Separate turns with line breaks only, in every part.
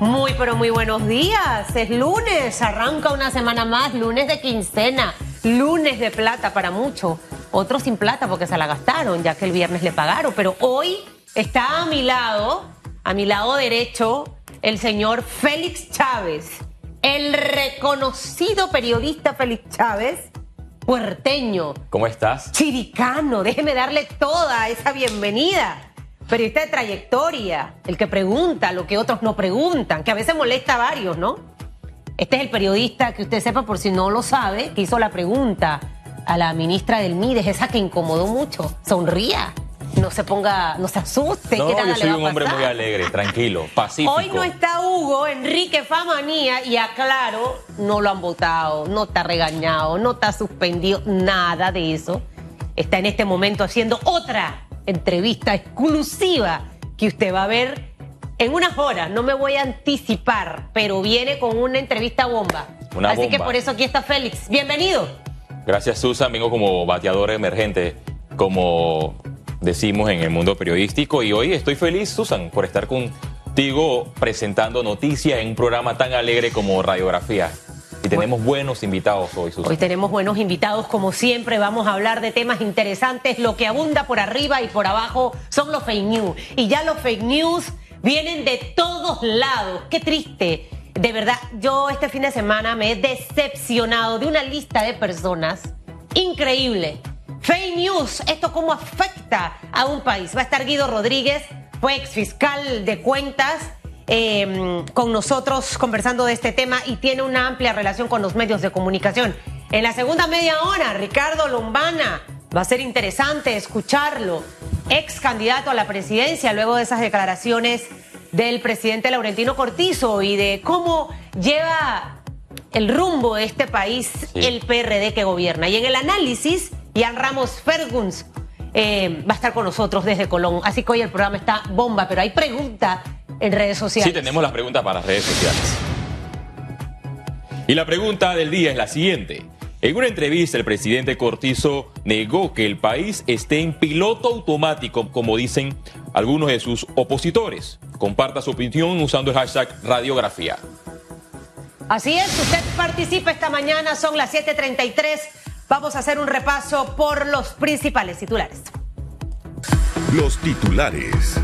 Muy, pero muy buenos días. Es lunes, arranca una semana más, lunes de quincena, lunes de plata para muchos. Otros sin plata porque se la gastaron, ya que el viernes le pagaron. Pero hoy está a mi lado, a mi lado derecho, el señor Félix Chávez, el reconocido periodista Félix Chávez, puerteño.
¿Cómo estás?
Chiricano, déjeme darle toda esa bienvenida. Periodista de trayectoria, el que pregunta lo que otros no preguntan, que a veces molesta a varios, ¿no? Este es el periodista que usted sepa, por si no lo sabe, que hizo la pregunta a la ministra del MIDES, esa que incomodó mucho. Sonría, no se ponga, no se asuste.
No,
¿qué
yo soy un hombre muy alegre, tranquilo, pacífico.
Hoy no está Hugo, Enrique Famanía, y aclaro, no lo han votado, no está regañado, no está suspendido, nada de eso. Está en este momento haciendo otra entrevista exclusiva que usted va a ver en unas horas. No me voy a anticipar, pero viene con una entrevista bomba.
Una
Así que por eso aquí está Félix. Bienvenido.
Gracias, Susan. Vengo como bateador emergente, como decimos en el mundo periodístico. Y hoy estoy feliz, Susan, por estar contigo presentando noticias en un programa tan alegre como Radiografía. Tenemos buenos invitados hoy, Susan.
Hoy tenemos buenos invitados, como siempre, vamos a hablar de temas interesantes. Lo que abunda por arriba y por abajo son los fake news. Y ya los fake news vienen de todos lados. Qué triste. De verdad, yo este fin de semana me he decepcionado de una lista de personas increíble. Fake news, ¿esto cómo afecta a un país? Va a estar Guido Rodríguez, fue ex fiscal de cuentas eh, con nosotros conversando de este tema y tiene una amplia relación con los medios de comunicación. En la segunda media hora, Ricardo Lombana, va a ser interesante escucharlo, ex candidato a la presidencia luego de esas declaraciones del presidente Laurentino Cortizo y de cómo lleva el rumbo de este país
Sí.
el PRD que gobierna. Y en el análisis, Ian Ramos Ferguns eh, va a estar con nosotros desde Colón. Así que hoy el programa está bomba, pero hay pregunta en redes sociales.
Sí, tenemos las preguntas para las redes sociales. Y la pregunta del día es la siguiente. En una entrevista, el presidente Cortizo negó que el país esté en piloto automático, como dicen algunos de sus opositores. Comparta su opinión usando el hashtag radiografía.
Así es, usted participa esta mañana, son las 7:33. Vamos a hacer un repaso por los principales titulares.
Los titulares.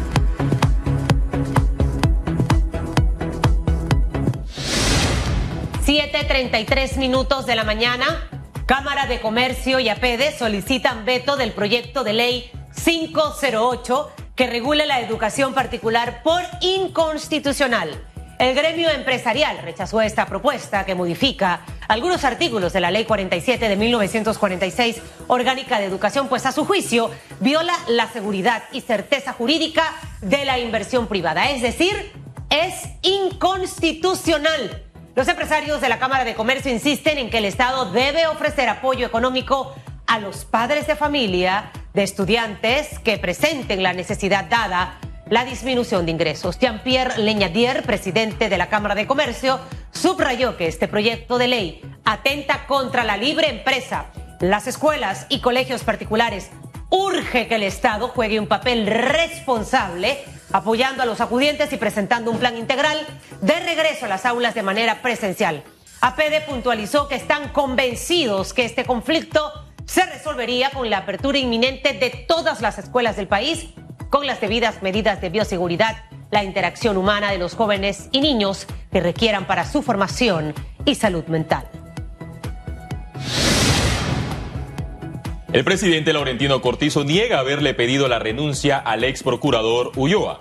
Siete treinta y tres minutos de la mañana. Cámara de Comercio y APEDE solicitan veto del proyecto de ley 508 que regule la educación particular por inconstitucional. El gremio empresarial rechazó esta propuesta que modifica algunos artículos de la Ley 47 de 1946, orgánica de educación, pues a su juicio viola la seguridad y certeza jurídica de la inversión privada. Es decir, es inconstitucional. Los empresarios de la Cámara de Comercio insisten en que el Estado debe ofrecer apoyo económico a los padres de familia de estudiantes que presenten la necesidad dada la disminución de ingresos. Jean-Pierre Leñadier, presidente de la Cámara de Comercio, subrayó que este proyecto de ley atenta contra la libre empresa, las escuelas y colegios particulares. Urge que el Estado juegue un papel responsable apoyando a los acudientes y presentando un plan integral de regreso a las aulas de manera presencial. APD puntualizó que están convencidos que este conflicto se resolvería con la apertura inminente de todas las escuelas del país, con las debidas medidas de bioseguridad, la interacción humana de los jóvenes y niños que requieran para su formación y salud mental.
El presidente Laurentino Cortizo niega haberle pedido la renuncia al ex procurador Ulloa.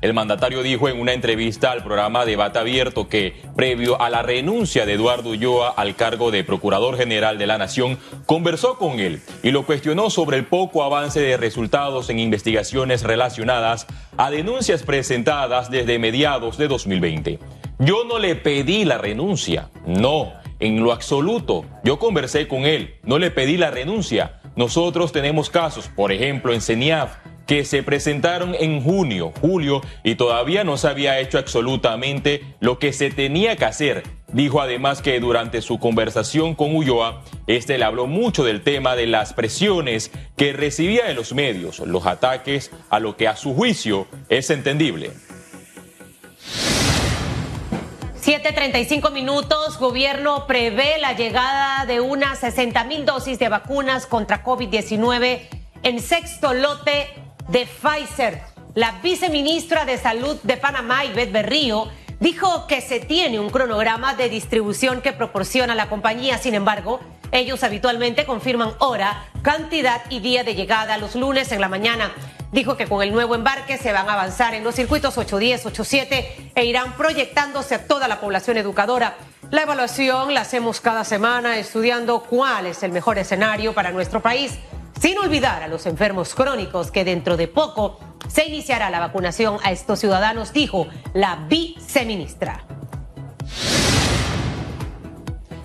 El mandatario dijo en una entrevista al programa Debate Abierto que, previo a la renuncia de Eduardo Ulloa al cargo de Procurador General de la Nación, conversó con él y lo cuestionó sobre el poco avance de resultados en investigaciones relacionadas a denuncias presentadas desde mediados de 2020. Yo no le pedí la renuncia, no, en lo absoluto. Yo conversé con él, no le pedí la renuncia. Nosotros tenemos casos, por ejemplo, en CENIAF, que se presentaron en junio, julio, y todavía no se había hecho absolutamente lo que se tenía que hacer. Dijo además que durante su conversación con Ulloa, este le habló mucho del tema de las presiones que recibía de los medios, los ataques a lo que a su juicio es entendible.
7:35 minutos, gobierno prevé la llegada de unas 60 mil dosis de vacunas contra COVID-19 en sexto lote de Pfizer. La viceministra de Salud de Panamá, Ivette Berrío, dijo que se tiene un cronograma de distribución que proporciona la compañía. Sin embargo, ellos habitualmente confirman hora, cantidad y día de llegada los lunes en la mañana. Dijo que con el nuevo embarque se van a avanzar en los circuitos 810, 87 e irán proyectándose a toda la población educadora. La evaluación la hacemos cada semana estudiando cuál es el mejor escenario para nuestro país, sin olvidar a los enfermos crónicos que dentro de poco se iniciará la vacunación a estos ciudadanos, dijo la viceministra.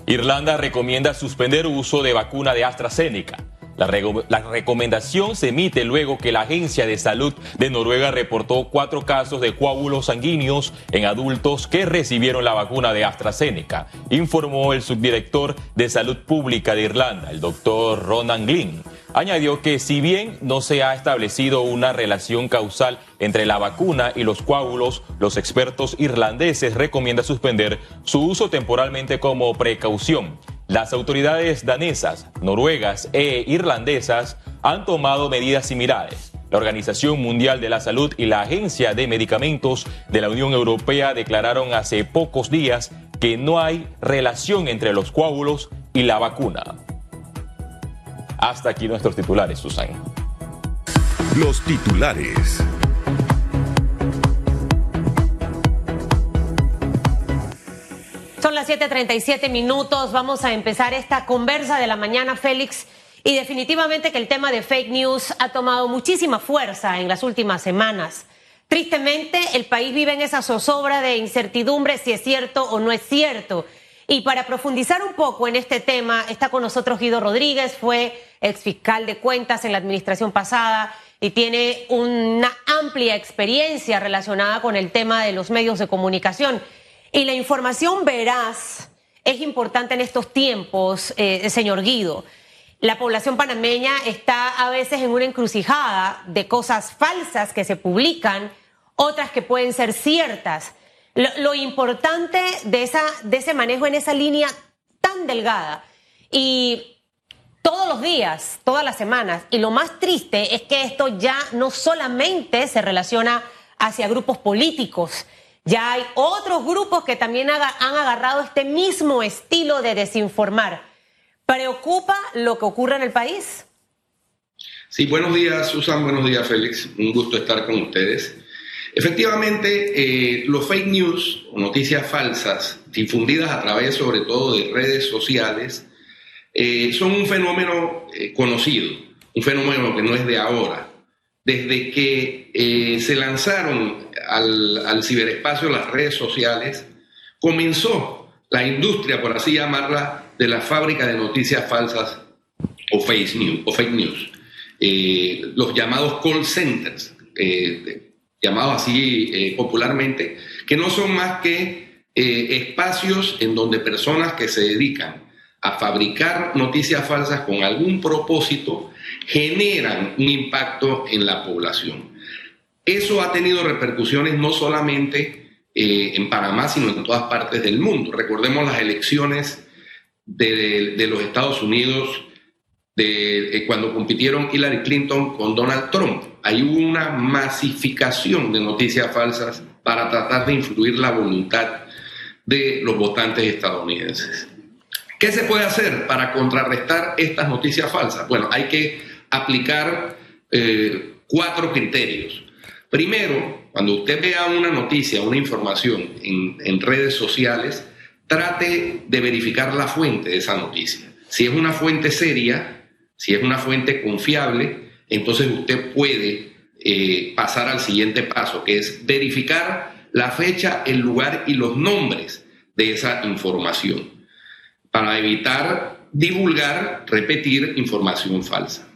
Irlanda recomienda suspender uso de vacuna de AstraZeneca. La, recomendación se emite luego que la Agencia de Salud de Noruega reportó cuatro casos de coágulos sanguíneos en adultos que recibieron la vacuna de AstraZeneca, informó el subdirector de Salud Pública de Irlanda, el doctor Ronan Glynn. Añadió que si bien no se ha establecido una relación causal entre la vacuna y los coágulos, los expertos irlandeses recomiendan suspender su uso temporalmente como precaución. Las autoridades danesas, noruegas e irlandesas han tomado medidas similares. La Organización Mundial de la Salud y la Agencia de Medicamentos de la Unión Europea declararon hace pocos días que no hay relación entre los coágulos y la vacuna. Hasta aquí nuestros titulares, Susan.
Los titulares.
Son las 7:37 minutos. Vamos a empezar esta conversa de la mañana, Félix. Y definitivamente que el tema de fake news ha tomado muchísima fuerza en las últimas semanas. Tristemente, el país vive en esa zozobra de incertidumbre si es cierto o no es cierto. Y para profundizar un poco en este tema, está con nosotros Guido Rodríguez, fue ex fiscal de cuentas en la administración pasada y tiene una amplia experiencia relacionada con el tema de los medios de comunicación. Y la información veraz es importante en estos tiempos, eh, señor Guido. La población panameña está a veces en una encrucijada de cosas falsas que se publican, otras que pueden ser ciertas. Lo, importante de, esa, de ese manejo en esa línea tan delgada y todos los días, todas las semanas, y lo más triste es que esto ya no solamente se relaciona hacia grupos políticos, ya hay otros grupos que también han agarrado este mismo estilo de desinformar. ¿Preocupa lo que ocurre en el país?
Sí, buenos días, Susan, buenos días, Félix. Un gusto estar con ustedes. Efectivamente, eh, los fake news o noticias falsas difundidas a través sobre todo de redes sociales eh, son un fenómeno eh, conocido, un fenómeno que no es de ahora. Desde que se lanzaron al, ciberespacio, las redes sociales, comenzó la industria, por así llamarla, de la fábrica de noticias falsas o fake news, o fake news. Eh, los llamados call centers, eh, llamados así eh, popularmente, que no son más que espacios en donde personas que se dedican a fabricar noticias falsas con algún propósito generan un impacto en la población. Eso ha tenido repercusiones no solamente eh, en Panamá, sino en todas partes del mundo. Recordemos las elecciones de, los Estados Unidos de, eh, cuando compitieron Hillary Clinton con Donald Trump. Hay una masificación de noticias falsas para tratar de influir la voluntad de los votantes estadounidenses. ¿Qué se puede hacer para contrarrestar estas noticias falsas? Bueno, hay que aplicar eh, cuatro criterios. Primero, cuando usted vea una noticia, una información en, redes sociales, trate de verificar la fuente de esa noticia. Si es una fuente seria, si es una fuente confiable, entonces usted puede eh, pasar al siguiente paso, que es verificar la fecha, el lugar y los nombres de esa información, para evitar divulgar, repetir información falsa.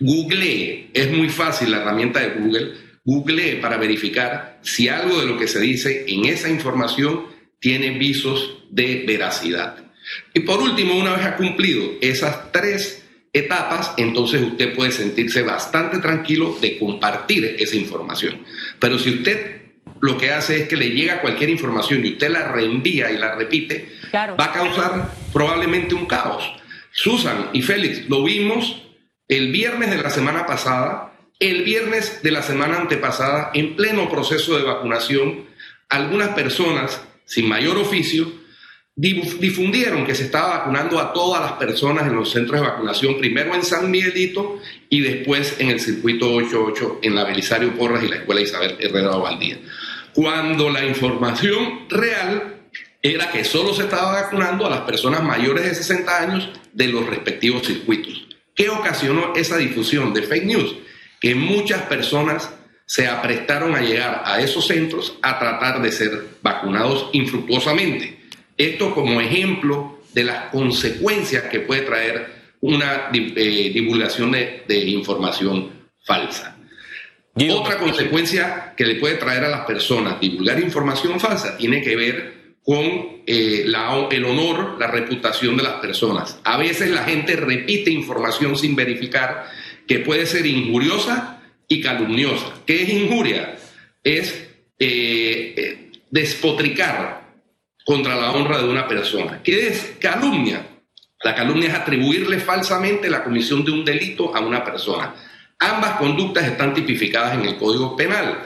Google, es muy fácil la herramienta de Google Google para verificar si algo de lo que se dice en esa información tiene visos de veracidad. Y por último, una vez ha cumplido esas tres etapas, entonces usted puede sentirse bastante tranquilo de compartir esa información. Pero si usted lo que hace es que le llega cualquier información y usted la reenvía y la repite, va a causar probablemente un caos. Susan y Félix, lo vimos el viernes de la semana pasada, el viernes de la semana antepasada, en pleno proceso de vacunación, algunas personas sin mayor oficio difundieron que se estaba vacunando a todas las personas en los centros de vacunación, primero en San Miguelito y después en el circuito 88 en la Belisario Porras y la Escuela Isabel Herrera Valdía. Cuando la información real era que solo se estaba vacunando a las personas mayores de 60 años de los respectivos circuitos. ¿Qué ocasionó esa difusión de fake news? Que muchas personas se aprestaron a llegar a esos centros a tratar de ser vacunados infructuosamente. Esto como ejemplo de las consecuencias que puede traer una eh, divulgación de, información falsa. Otra consecuencia que le puede traer a las personas divulgar información falsa tiene que ver con eh, el honor, la reputación de las personas. A veces la gente repite información sin verificar que puede ser injuriosa y calumniosa. ¿Qué es injuria? Es eh, despotricar contra la honra de una persona. ¿Qué es calumnia? La calumnia es atribuirle falsamente la comisión de un delito a una persona. Ambas conductas están tipificadas en el Código Penal,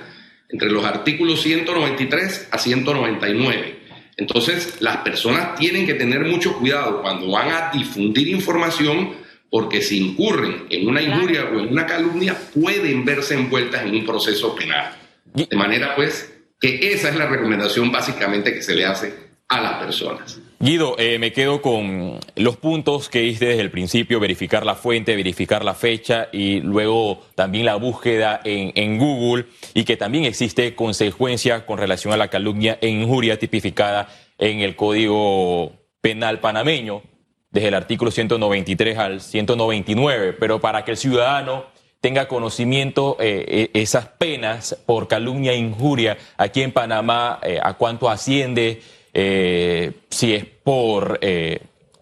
entre los artículos 193 a 199. Entonces, las personas tienen que tener mucho cuidado cuando van a difundir información, porque si incurren en una injuria o en una calumnia, pueden verse envueltas en un proceso penal. De manera, pues, que esa es la recomendación básicamente que se le hace a las personas.
Guido, eh, me quedo con los puntos que diste desde el principio, verificar la fuente, verificar la fecha y luego también la búsqueda en, en Google y que también existe consecuencia con relación a la calumnia e injuria tipificada en el Código Penal panameño, desde el artículo 193 al 199, pero para que el ciudadano tenga conocimiento eh, e, esas penas por calumnia e injuria aquí en Panamá, eh, a cuánto asciende, eh, si es por eh,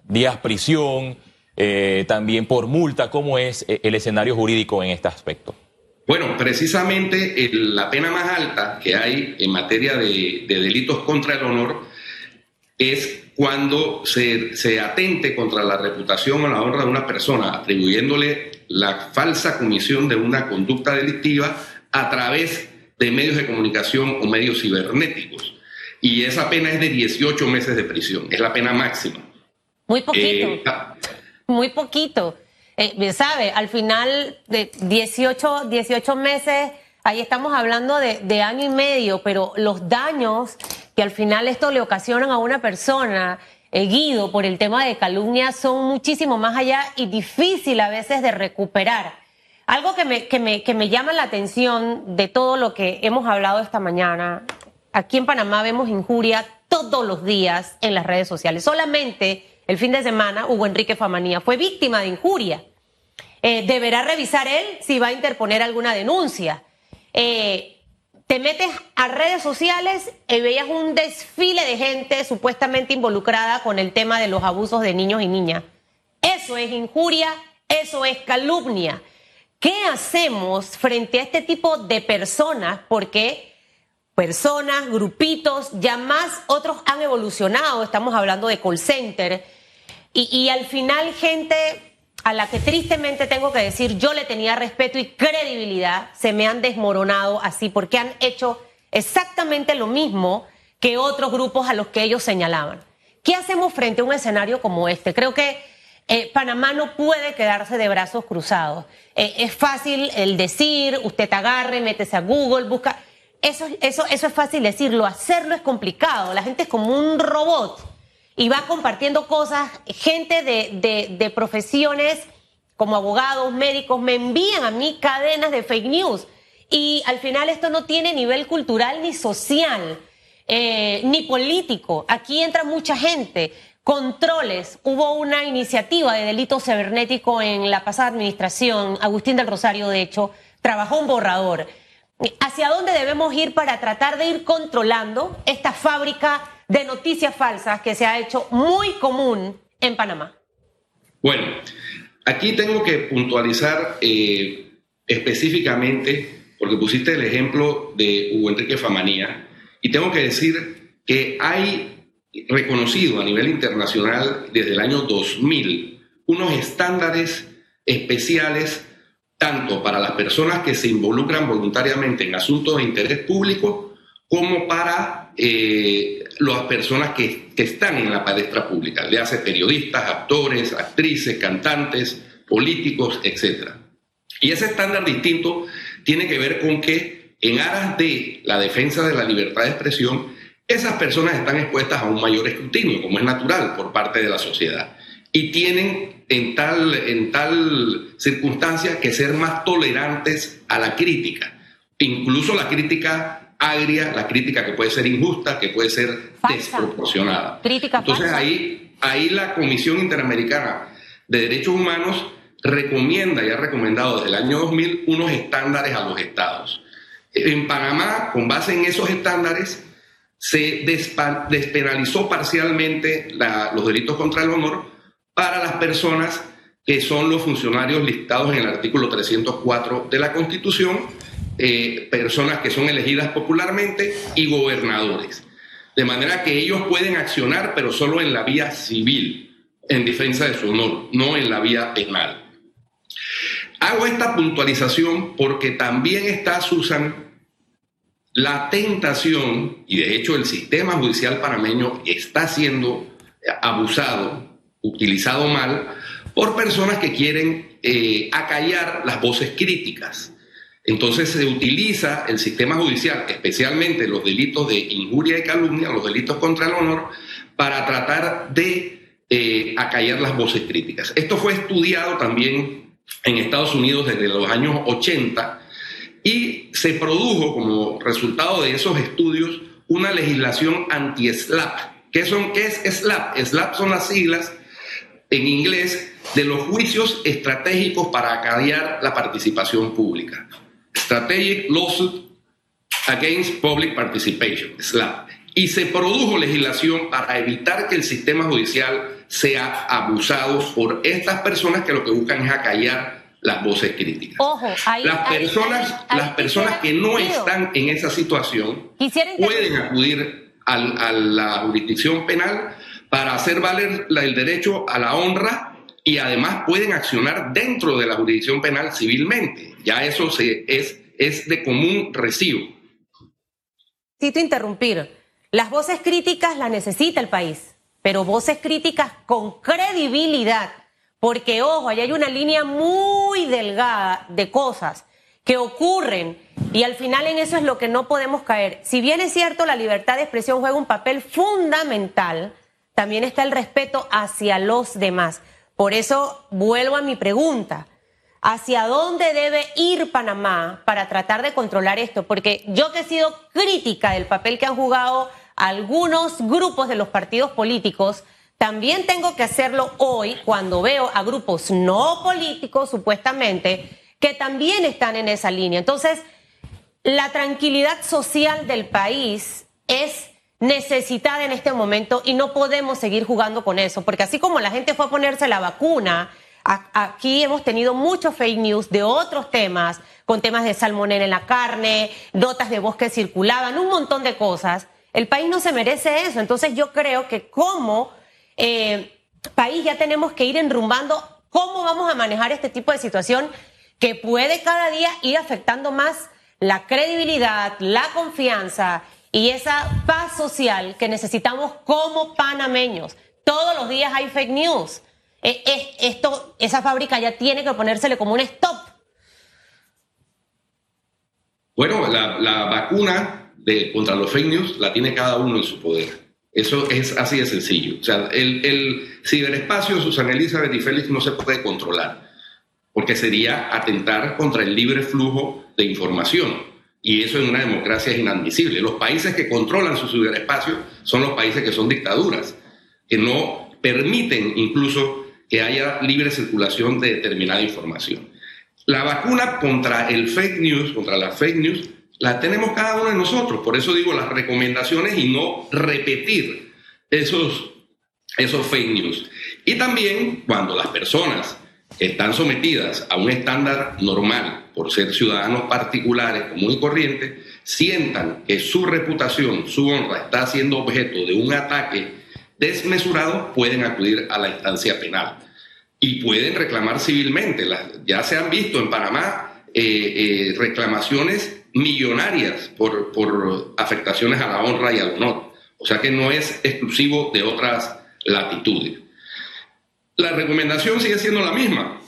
días prisión, eh, también por multa, ¿cómo es el escenario jurídico en este aspecto?
Bueno, precisamente la pena más alta que hay en materia de, delitos contra el honor es cuando se, atente contra la reputación o la honra de una persona, atribuyéndole la falsa comisión de una conducta delictiva a través de medios de comunicación o medios cibernéticos y esa pena es de 18 meses de prisión, es la pena máxima.
Muy poquito. Eh, ah. muy poquito. Eh, ¿Sabe? Al final de 18, 18 meses, ahí estamos hablando de, de, año y medio, pero los daños que al final esto le ocasionan a una persona, eh, Guido, por el tema de calumnia, son muchísimo más allá y difícil a veces de recuperar. Algo que me, que me, que me llama la atención de todo lo que hemos hablado esta mañana aquí en Panamá vemos injuria todos los días en las redes sociales. Solamente el fin de semana Hugo Enrique Famanía fue víctima de injuria. Eh, deberá revisar él si va a interponer alguna denuncia. Eh, te metes a redes sociales y veías un desfile de gente supuestamente involucrada con el tema de los abusos de niños y niñas. Eso es injuria, eso es calumnia. ¿Qué hacemos frente a este tipo de personas? Porque personas, grupitos, ya más otros han evolucionado, estamos hablando de call center, y, al final gente a la que tristemente tengo que decir yo le tenía respeto y credibilidad, se me han desmoronado así porque han hecho exactamente lo mismo que otros grupos a los que ellos señalaban. ¿Qué hacemos frente a un escenario como este? Creo que eh, Panamá no puede quedarse de brazos cruzados. Eh, es fácil el decir, usted te agarre, métese a Google, busca eso, eso, eso es fácil decirlo, hacerlo es complicado. La gente es como un robot y va compartiendo cosas. Gente de, de, profesiones como abogados, médicos, me envían a mí cadenas de fake news. Y al final esto no tiene nivel cultural ni social, eh, ni político. Aquí entra mucha gente. Controles. Hubo una iniciativa de delito cibernético en la pasada administración. Agustín del Rosario, de hecho, trabajó un borrador. ¿Hacia dónde debemos ir para tratar de ir controlando esta fábrica de noticias falsas que se ha hecho muy común en Panamá?
Bueno, aquí tengo que puntualizar eh, específicamente porque pusiste el ejemplo de Hugo Enrique Famanía, y tengo que decir que hay reconocido a nivel internacional desde el año 2000 unos estándares especiales tanto para las personas que se involucran voluntariamente en asuntos de interés público como para eh, las personas que, que, están en la palestra pública, le hace periodistas, actores, actrices, cantantes, políticos, etc. Y ese estándar distinto tiene que ver con que en aras de la defensa de la libertad de expresión, esas personas están expuestas a un mayor escrutinio, como es natural, por parte de la sociedad. Y tienen en tal, en tal circunstancia que ser más tolerantes a la crítica, incluso la crítica agria, la crítica que puede ser injusta, que puede ser desproporcionada.
Crítica
Entonces ahí, ahí la Comisión Interamericana de Derechos Humanos recomienda y ha recomendado desde el año 2000 unos estándares a los estados. En Panamá, con base en esos estándares, se despenalizó parcialmente los delitos contra el honor para las personas que son los funcionarios listados en el artículo 304 de la Constitución, eh, personas que son elegidas popularmente y gobernadores. De manera que ellos pueden accionar, pero solo en la vía civil, en defensa de su honor, no en la vía penal. Hago esta puntualización porque también está, Susan, la tentación, y de hecho el sistema judicial panameño está siendo abusado, utilizado mal, por personas que quieren eh, acallar las voces críticas. Entonces se utiliza el sistema judicial, especialmente los delitos de injuria y calumnia, los delitos contra el honor, para tratar de eh, acallar las voces críticas. Esto fue estudiado también en Estados Unidos desde los años 80 y se produjo como resultado de esos estudios una legislación anti-SLAP. ¿Qué, ¿Qué es SLAP? SLAP son las siglas en inglés de los juicios estratégicos para acallar la participación pública. Strategic Lawsuit Against Public Participation, SLAP. Y se produjo legislación para evitar que el sistema judicial sea abusado por estas personas que lo que buscan es acallar las voces críticas.
Ojo,
las personas, las personas que no están en esa situación pueden acudir a la jurisdicción penal para hacer valer el derecho a la honra y además pueden accionar dentro de la jurisdicción penal civilmente. Ya eso se, es, es de común recibo.
Cito interrumpir. Las voces críticas las necesita el país pero voces críticas con credibilidad, porque ojo, ahí hay una línea muy delgada de cosas que ocurren y al final en eso es lo que no podemos caer. Si bien es cierto, la libertad de expresión juega un papel fundamental, también está el respeto hacia los demás. Por eso vuelvo a mi pregunta. ¿Hacia dónde debe ir Panamá para tratar de controlar esto? Porque yo que he sido crítica del papel que han jugado algunos grupos de los partidos políticos, también tengo que hacerlo hoy cuando veo a grupos no políticos, supuestamente, que también están en esa línea. Entonces, la tranquilidad social del país es necesitada en este momento y no podemos seguir jugando con eso, porque así como la gente fue a ponerse la vacuna, aquí hemos tenido muchos fake news de otros temas, con temas de salmonella en la carne, notas de voz que circulaban, un montón de cosas. El país no se merece eso. Entonces yo creo que como eh, país ya tenemos que ir enrumbando cómo vamos a manejar este tipo de situación que puede cada día ir afectando más la credibilidad, la confianza y esa paz social que necesitamos como panameños. Todos los días hay fake news. E, esto, esa fábrica ya tiene que ponérsele como un stop.
Bueno, la, la vacuna de, contra los fake news la tiene cada uno en su poder. Eso es así de sencillo. O sea, el, el ciberespacio, Susana Elizabeth y Félix, no se puede controlar, porque sería atentar contra el libre flujo de información. Y eso en una democracia es inadmisible. Los países que controlan su ciberespacio son los países que son dictaduras, que no permiten incluso que haya libre circulación de determinada información. La vacuna contra el fake news, contra las fake news, la tenemos cada uno de nosotros. Por eso digo las recomendaciones y no repetir esos, esos fake news. Y también cuando las personas están sometidas a un estándar normal por ser ciudadanos particulares común y corriente, sientan que su reputación, su honra está siendo objeto de un ataque desmesurado, pueden acudir a la instancia penal y pueden reclamar civilmente. ya se han visto en Panamá eh, eh, reclamaciones millonarias por, por afectaciones a la honra y al honor. O sea que no es exclusivo de otras latitudes. La recomendación sigue siendo la misma.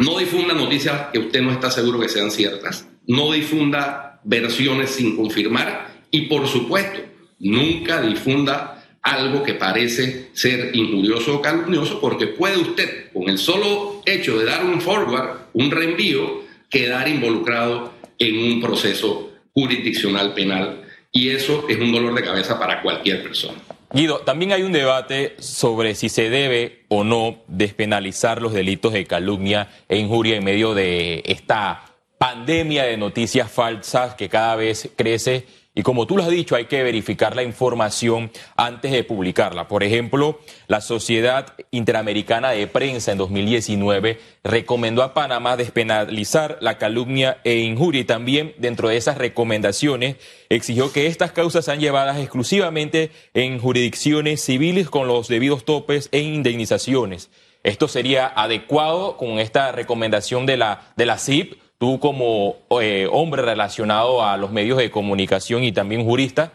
No difunda noticias que usted no está seguro que sean ciertas. No difunda versiones sin confirmar. Y por supuesto, nunca difunda algo que parece ser injurioso o calumnioso, porque puede usted, con el solo hecho de dar un forward, un reenvío, quedar involucrado en un proceso jurisdiccional penal. Y eso es un dolor de cabeza para cualquier persona.
Guido, también hay un debate sobre si se debe o no despenalizar los delitos de calumnia e injuria en medio de esta pandemia de noticias falsas que cada vez crece y como tú lo has dicho, hay que verificar la información antes de publicarla. Por ejemplo, la Sociedad Interamericana de Prensa en 2019 recomendó a Panamá despenalizar la calumnia e injuria y también dentro de esas recomendaciones exigió que estas causas sean llevadas exclusivamente en jurisdicciones civiles con los debidos topes e indemnizaciones. Esto sería adecuado con esta recomendación de la, de la CIP Tú como eh, hombre relacionado a los medios de comunicación y también jurista,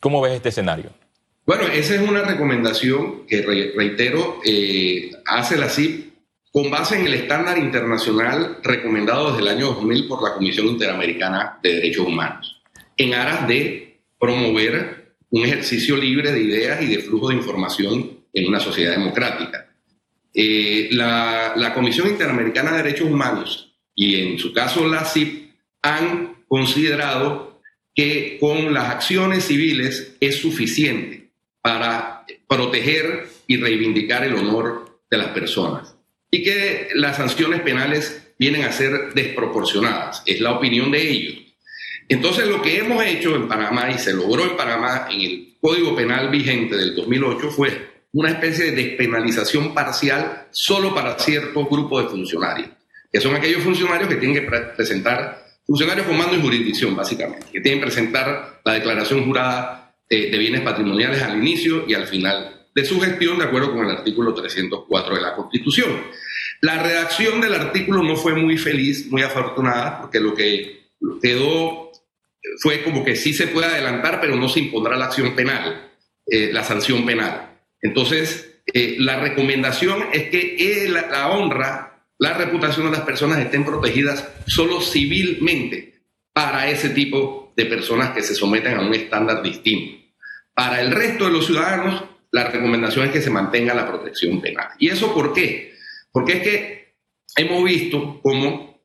¿cómo ves este escenario?
Bueno, esa es una recomendación que, reitero, eh, hace la CIP con base en el estándar internacional recomendado desde el año 2000 por la Comisión Interamericana de Derechos Humanos, en aras de promover un ejercicio libre de ideas y de flujo de información en una sociedad democrática. Eh, la, la Comisión Interamericana de Derechos Humanos y en su caso la CIP han considerado que con las acciones civiles es suficiente para proteger y reivindicar el honor de las personas y que las sanciones penales vienen a ser desproporcionadas, es la opinión de ellos. Entonces lo que hemos hecho en Panamá y se logró en Panamá en el Código Penal vigente del 2008 fue una especie de despenalización parcial solo para ciertos grupos de funcionarios que son aquellos funcionarios que tienen que presentar, funcionarios con mando y jurisdicción, básicamente, que tienen que presentar la declaración jurada de, bienes patrimoniales al inicio y al final de su gestión, de acuerdo con el artículo 304 de la Constitución. La redacción del artículo no fue muy feliz, muy afortunada, porque lo que quedó fue como que sí se puede adelantar, pero no se impondrá la acción penal, eh, la sanción penal. Entonces, eh, la recomendación es que la honra la reputación de las personas estén protegidas solo civilmente para ese tipo de personas que se someten a un estándar distinto. Para el resto de los ciudadanos, la recomendación es que se mantenga la protección penal. ¿Y eso por qué? Porque es que hemos visto cómo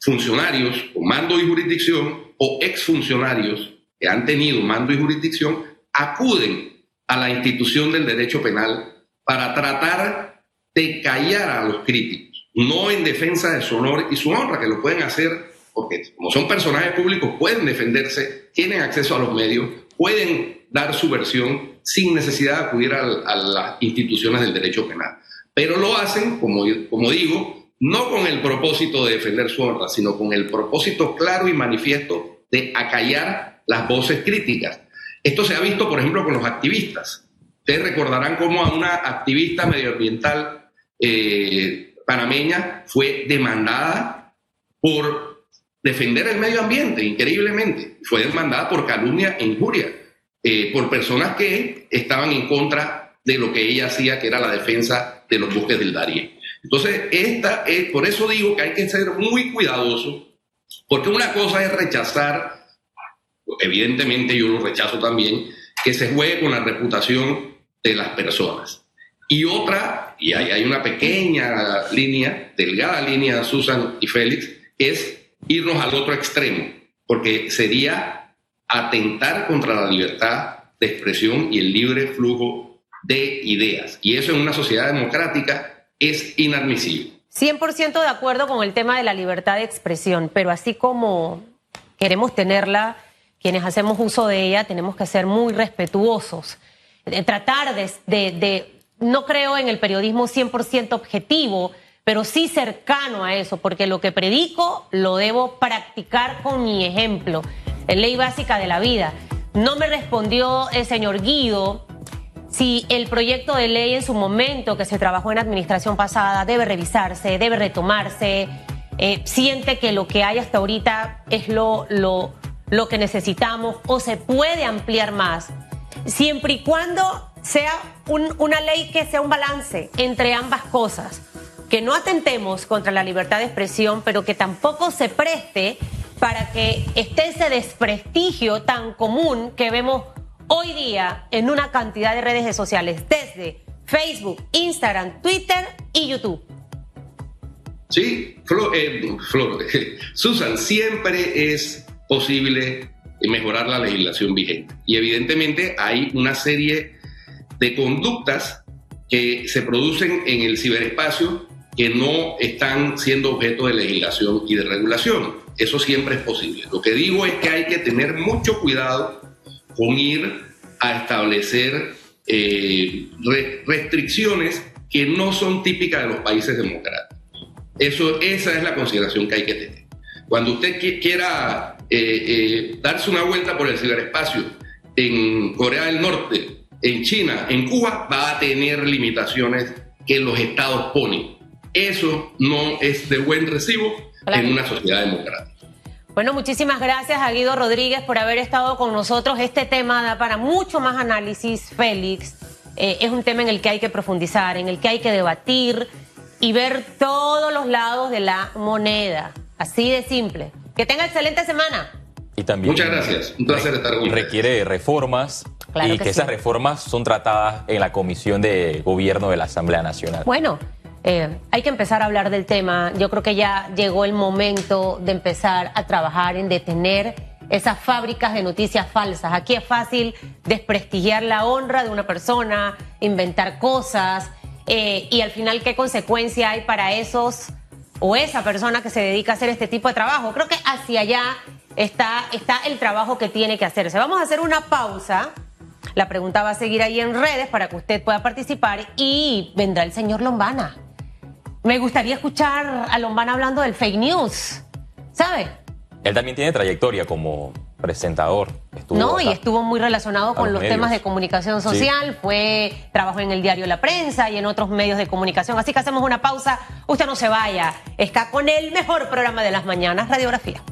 funcionarios con mando y jurisdicción o exfuncionarios que han tenido mando y jurisdicción acuden a la institución del derecho penal para tratar de callar a los críticos no en defensa de su honor y su honra, que lo pueden hacer porque como son personajes públicos, pueden defenderse, tienen acceso a los medios, pueden dar su versión sin necesidad de acudir a, las instituciones del derecho penal. Pero lo hacen, como, como digo, no con el propósito de defender su honra, sino con el propósito claro y manifiesto de acallar las voces críticas. Esto se ha visto, por ejemplo, con los activistas. Ustedes recordarán cómo a una activista medioambiental eh, panameña fue demandada por defender el medio ambiente, increíblemente. Fue demandada por calumnia e injuria, eh, por personas que estaban en contra de lo que ella hacía, que era la defensa de los bosques del Darién. Entonces, esta es, por eso digo que hay que ser muy cuidadoso, porque una cosa es rechazar, evidentemente yo lo rechazo también, que se juegue con la reputación de las personas. Y otra, y hay, una pequeña línea, delgada línea, Susan y Félix, es irnos al otro extremo, porque sería atentar contra la libertad de expresión y el libre flujo de ideas. Y eso en una sociedad democrática es inadmisible.
100% de acuerdo con el tema de la libertad de expresión, pero así como queremos tenerla, quienes hacemos uso de ella, tenemos que ser muy respetuosos, tratar de, de no creo en el periodismo 100% objetivo, pero sí cercano a eso, porque lo que predico lo debo practicar con mi ejemplo. Es ley básica de la vida. No me respondió el señor Guido si el proyecto de ley en su momento que se trabajó en administración pasada debe revisarse, debe retomarse, eh, siente que lo que hay hasta ahorita es lo, lo, lo que necesitamos o se puede ampliar más, siempre y cuando sea una ley que sea un balance entre ambas cosas, que no atentemos contra la libertad de expresión, pero que tampoco se preste para que esté ese desprestigio tan común que vemos hoy día en una cantidad de redes sociales, desde Facebook, Instagram, Twitter y YouTube.
Sí, Flor, eh, Susan, siempre es posible mejorar la legislación vigente. Y evidentemente hay una serie de conductas que se producen en el ciberespacio que no están siendo objeto de legislación y de regulación. Eso siempre es posible. Lo que digo es que hay que tener mucho cuidado con ir a establecer eh, restricciones que no son típicas de los países democráticos. Eso, esa es la consideración que hay que tener. Cuando usted quiera eh, eh, darse una vuelta por el ciberespacio en Corea del Norte, en China, en Cuba, va a tener limitaciones que los estados ponen. Eso no es de buen recibo en una sociedad democrática.
Bueno, muchísimas gracias a Guido Rodríguez por haber estado con nosotros. Este tema da para mucho más análisis, Félix. Eh, es un tema en el que hay que profundizar, en el que hay que debatir y ver todos los lados de la moneda. Así de simple. Que tenga excelente semana.
Y también
Muchas gracias. Un placer estar con
Requiere reformas y que, esas reformas son tratadas en la Comisión de Gobierno de la Asamblea Nacional.
Bueno. Eh, hay que empezar a hablar del tema. Yo creo que ya llegó el momento de empezar a trabajar en detener esas fábricas de noticias falsas. Aquí es fácil desprestigiar la honra de una persona, inventar cosas eh, y al final qué consecuencia hay para esos o esa persona que se dedica a hacer este tipo de trabajo. Creo que hacia allá está, está el trabajo que tiene que hacerse. Vamos a hacer una pausa. La pregunta va a seguir ahí en redes para que usted pueda participar y vendrá el señor Lombana. Me gustaría escuchar a Lombana hablando del fake news, ¿sabe?
Él también tiene trayectoria como presentador.
no, y estuvo muy relacionado con los, temas de comunicación social, fue trabajó en el diario La Prensa y en otros medios de comunicación. Así que hacemos una pausa, usted no se vaya, está con el mejor programa de las mañanas, Radiografía.